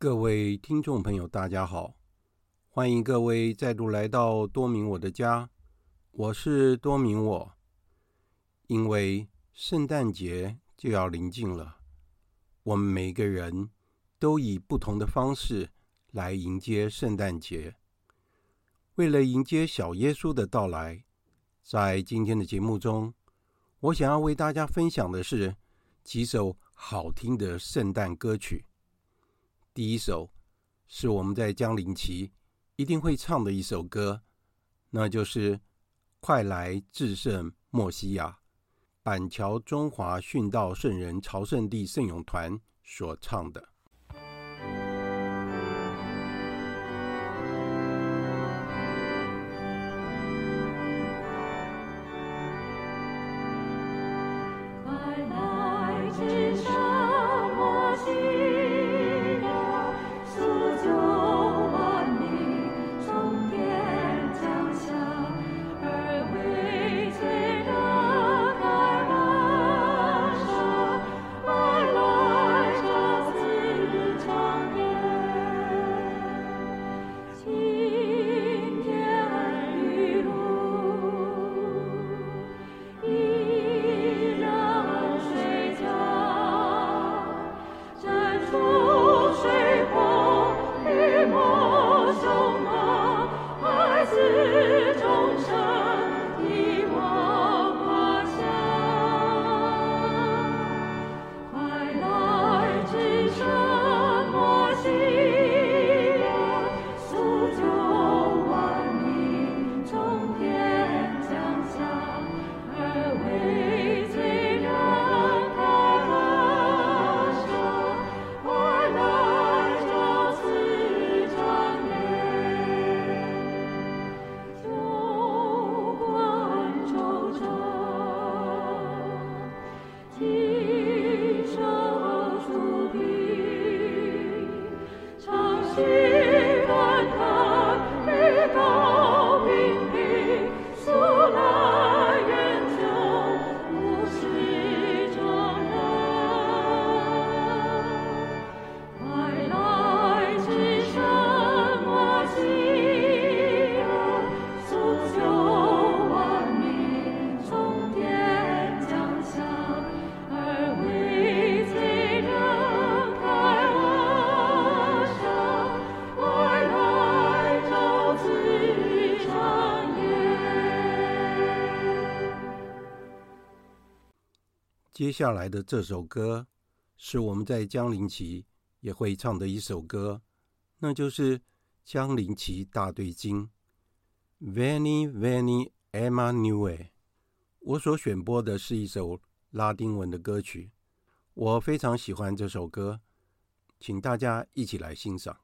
各位听众朋友，大家好，欢迎各位再度来到多明我的家。我是多明我。因为圣诞节就要临近了，我们每个人都以不同的方式来迎接圣诞节。为了迎接小耶稣的到来，在今天的节目中，我想要为大家分享的是几首好听的圣诞歌曲。第一首是我们在江陵期一定会唱的一首歌，那就是《快来至圣莫西亚》，板桥中华殉道圣人朝圣地圣咏团所唱的。接下来的这首歌是我们在将临期也会唱的一首歌，那就是《将临期大对经》（Veni, Veni, Emmanuel）。我所选播的是一首拉丁文的歌曲，我非常喜欢这首歌，请大家一起来欣赏。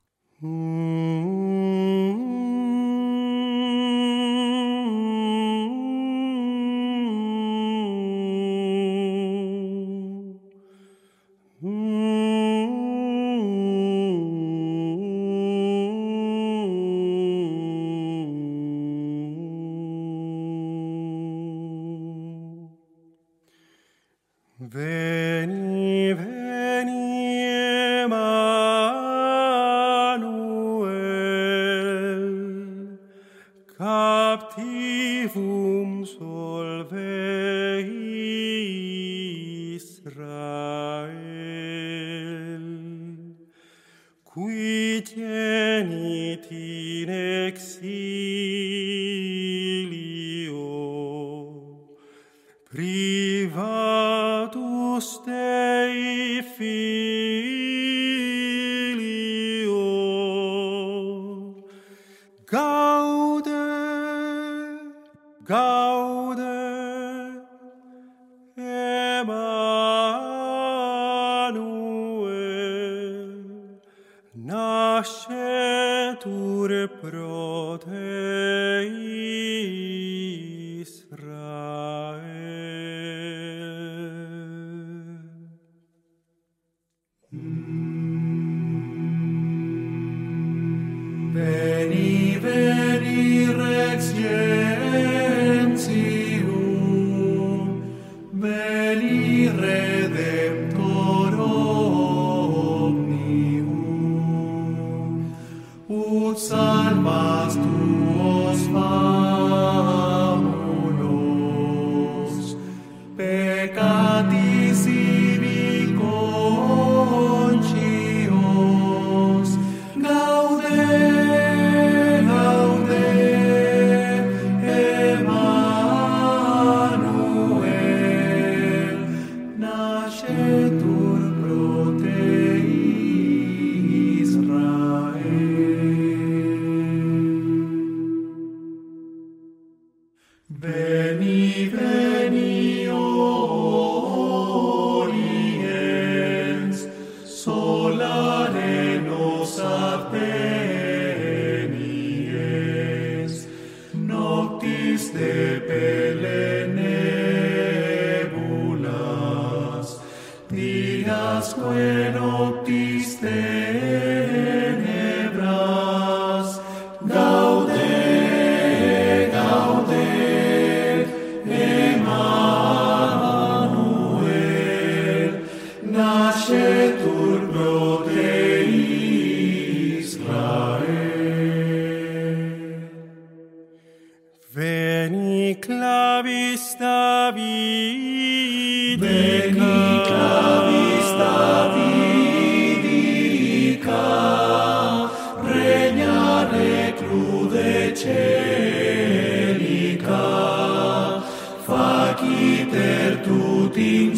angelica, faci per tutti in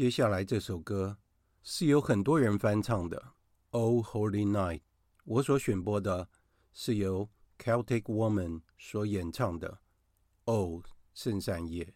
接下来这首歌是由很多人翻唱的，《Oh Holy Night》。我所选播的是由 Celtic Woman 所演唱的 Oh，圣诞夜。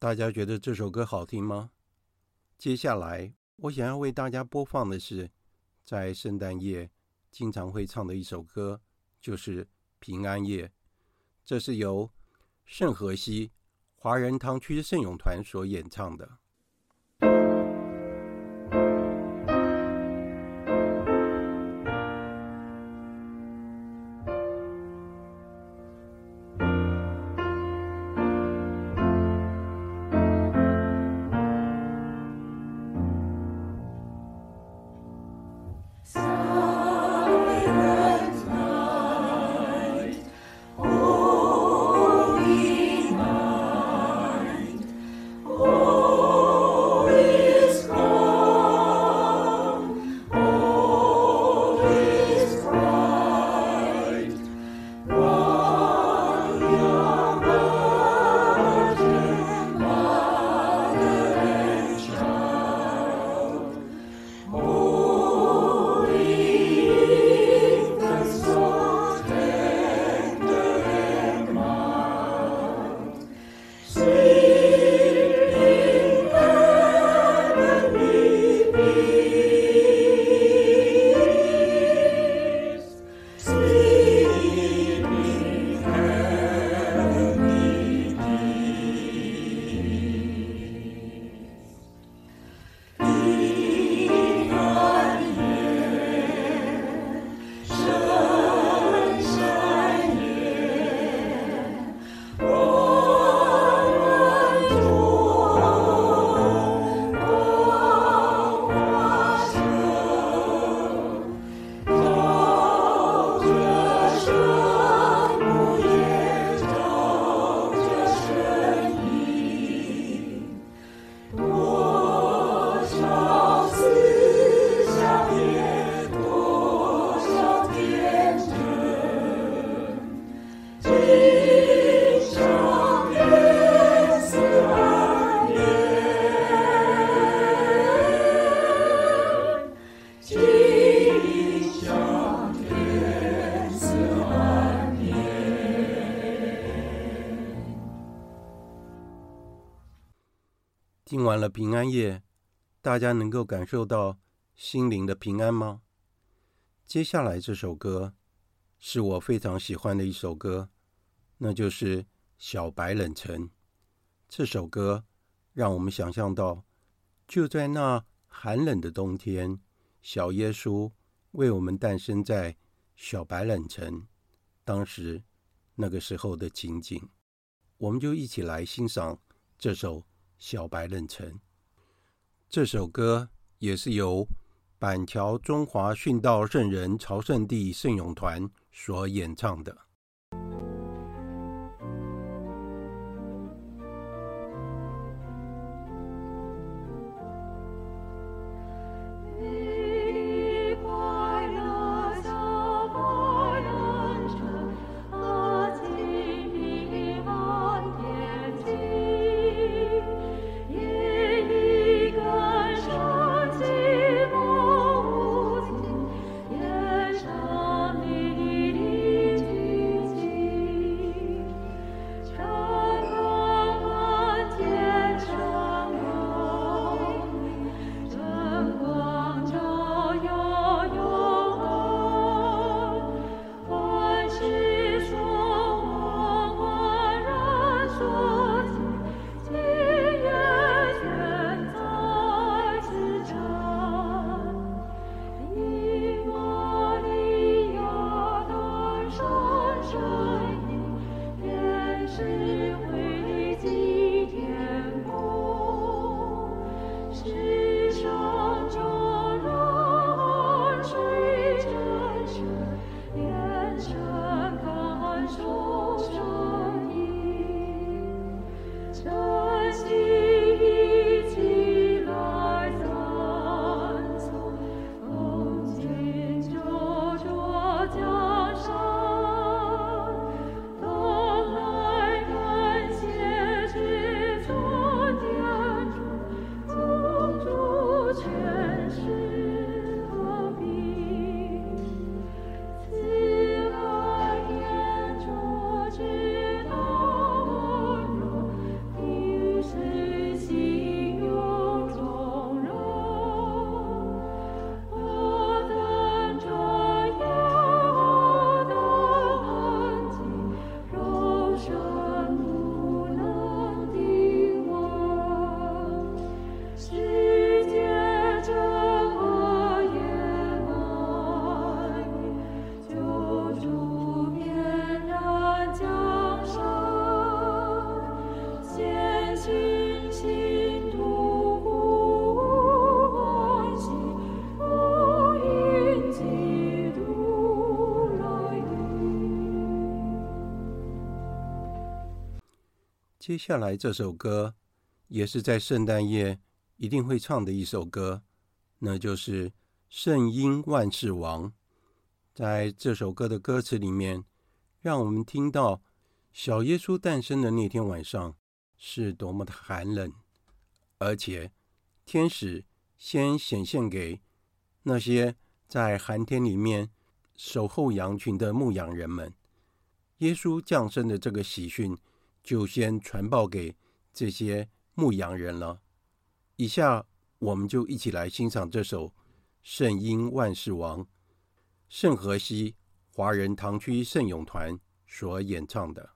大家觉得这首歌好听吗？接下来我想要为大家播放的是，在圣诞夜经常会唱的一首歌，就是《平安夜》。这是由圣荷西华人堂区圣咏团所演唱的。听完了平安夜，大家能够感受到心灵的平安吗？接下来这首歌是我非常喜欢的一首歌，那就是《小白冷晨》。这首歌让我们想象到，就在那寒冷的冬天，小耶稣为我们诞生在小白冷晨。当时那个时候的情景，我们就一起来欣赏这首。小白认成，这首歌也是由板桥中华殉道圣人朝圣地圣咏团所演唱的。接下来这首歌也是在圣诞夜一定会唱的一首歌，那就是《圣婴万世王》。在这首歌的歌词里面，让我们听到小耶稣诞生的那天晚上是多么的寒冷，而且天使先显现给那些在寒天里面守候羊群的牧羊人们，耶稣降生的这个喜讯。就先传报给这些牧羊人了。以下我们就一起来欣赏这首《圣婴万世王》，圣荷西华人堂区圣咏团所演唱的。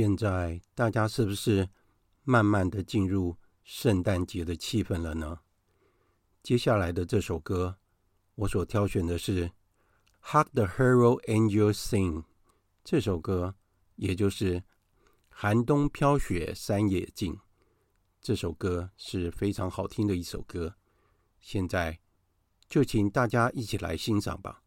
现在大家是不是慢慢的进入圣诞节的气氛了呢？接下来的这首歌，我所挑选的是《Hark the Herald Angels Sing》这首歌，也就是《寒冬飘雪山野静》这首歌是非常好听的一首歌。现在就请大家一起来欣赏吧。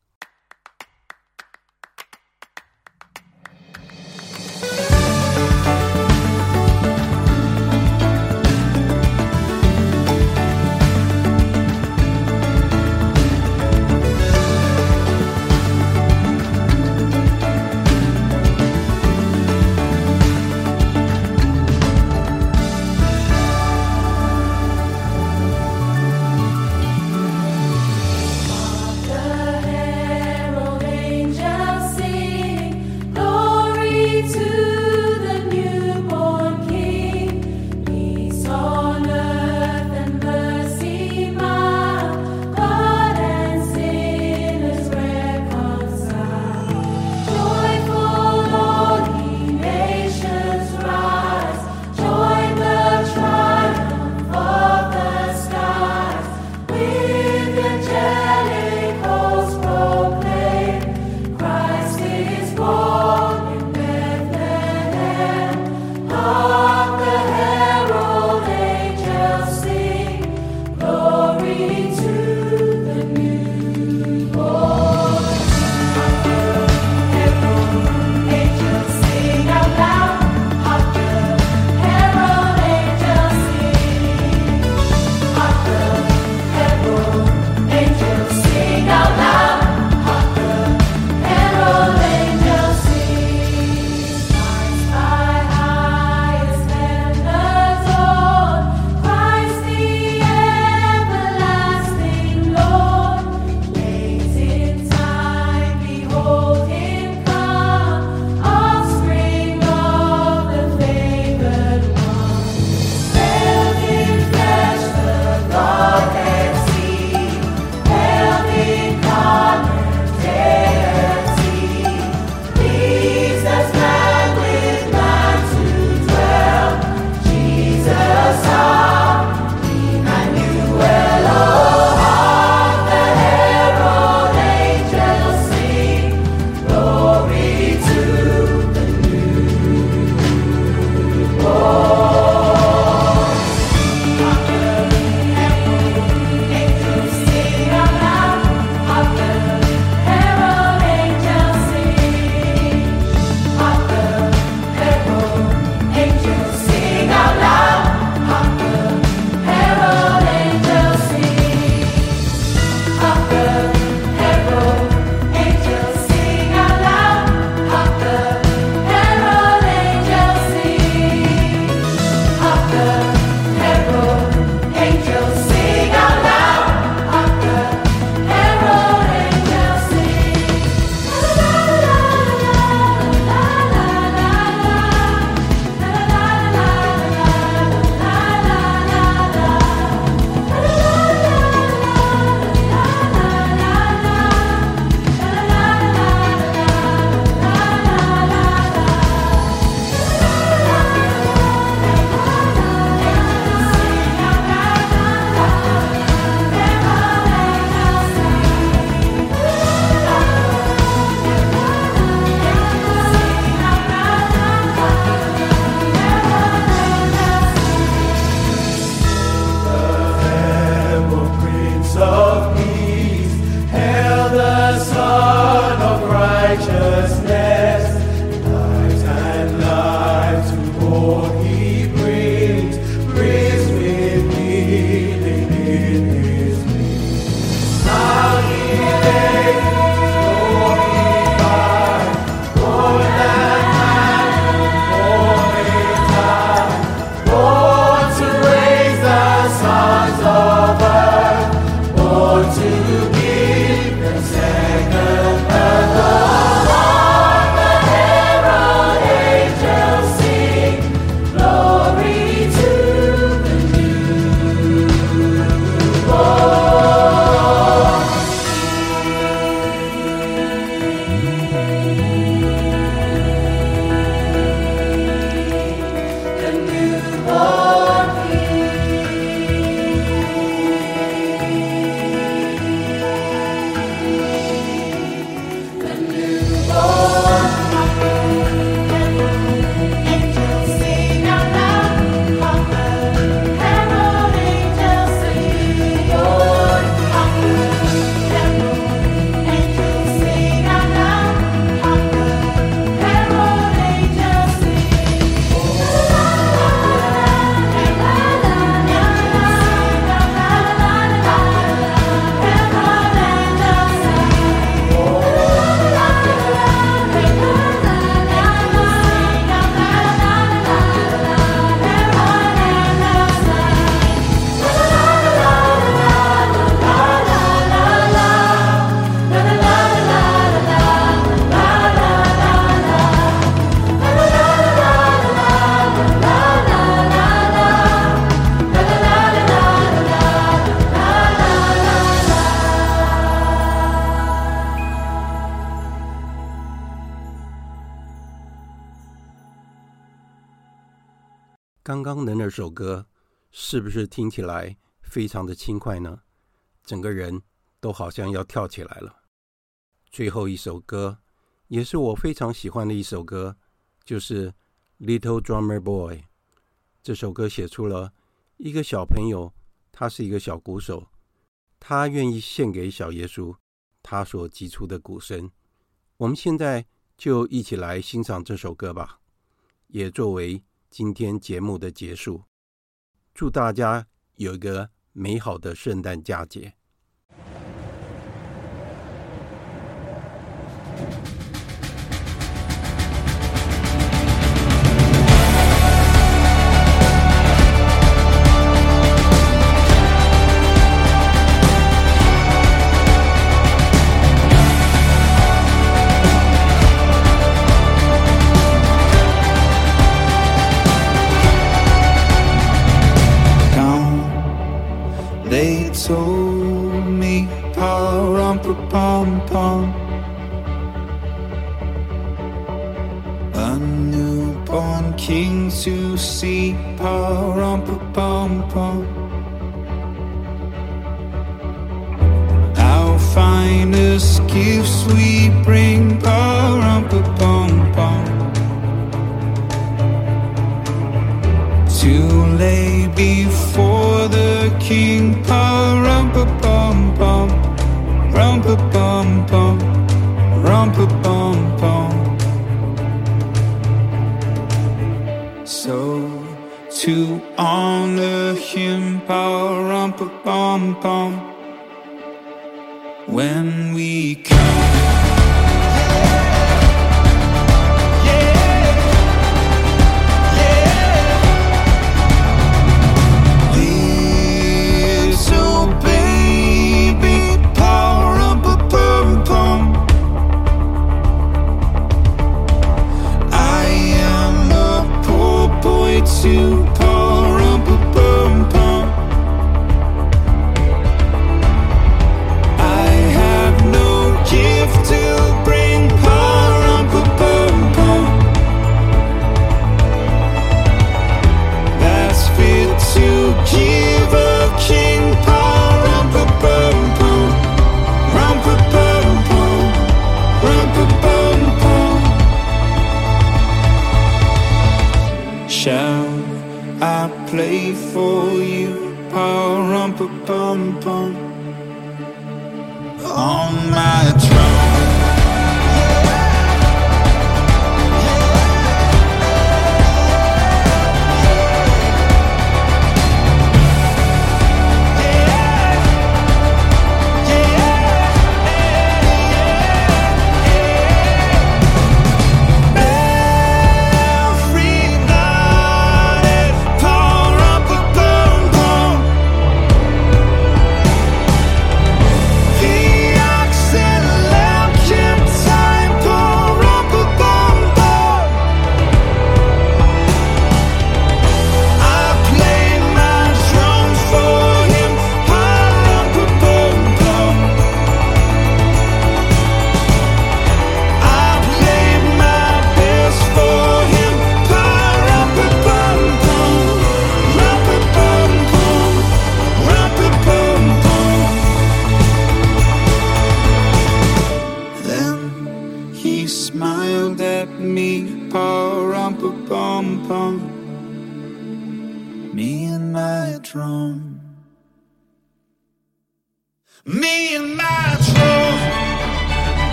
歌是不是听起来非常的轻快呢？整个人都好像要跳起来了。最后一首歌也是我非常喜欢的一首歌，就是《Little Drummer Boy》。这首歌写出了一个小朋友，他是一个小鼓手，他愿意献给小耶稣他所击出的鼓声。我们现在就一起来欣赏这首歌吧，也作为今天节目的结束。祝大家有一个美好的圣诞佳节。from king to sea, pa pom pom. Our finest gifts we bring, pa rum pa pom pom. To lay before the king, pa rum pa pom pom, rum pa pom pom, rum pa. vacuum power, rumpa pum pum.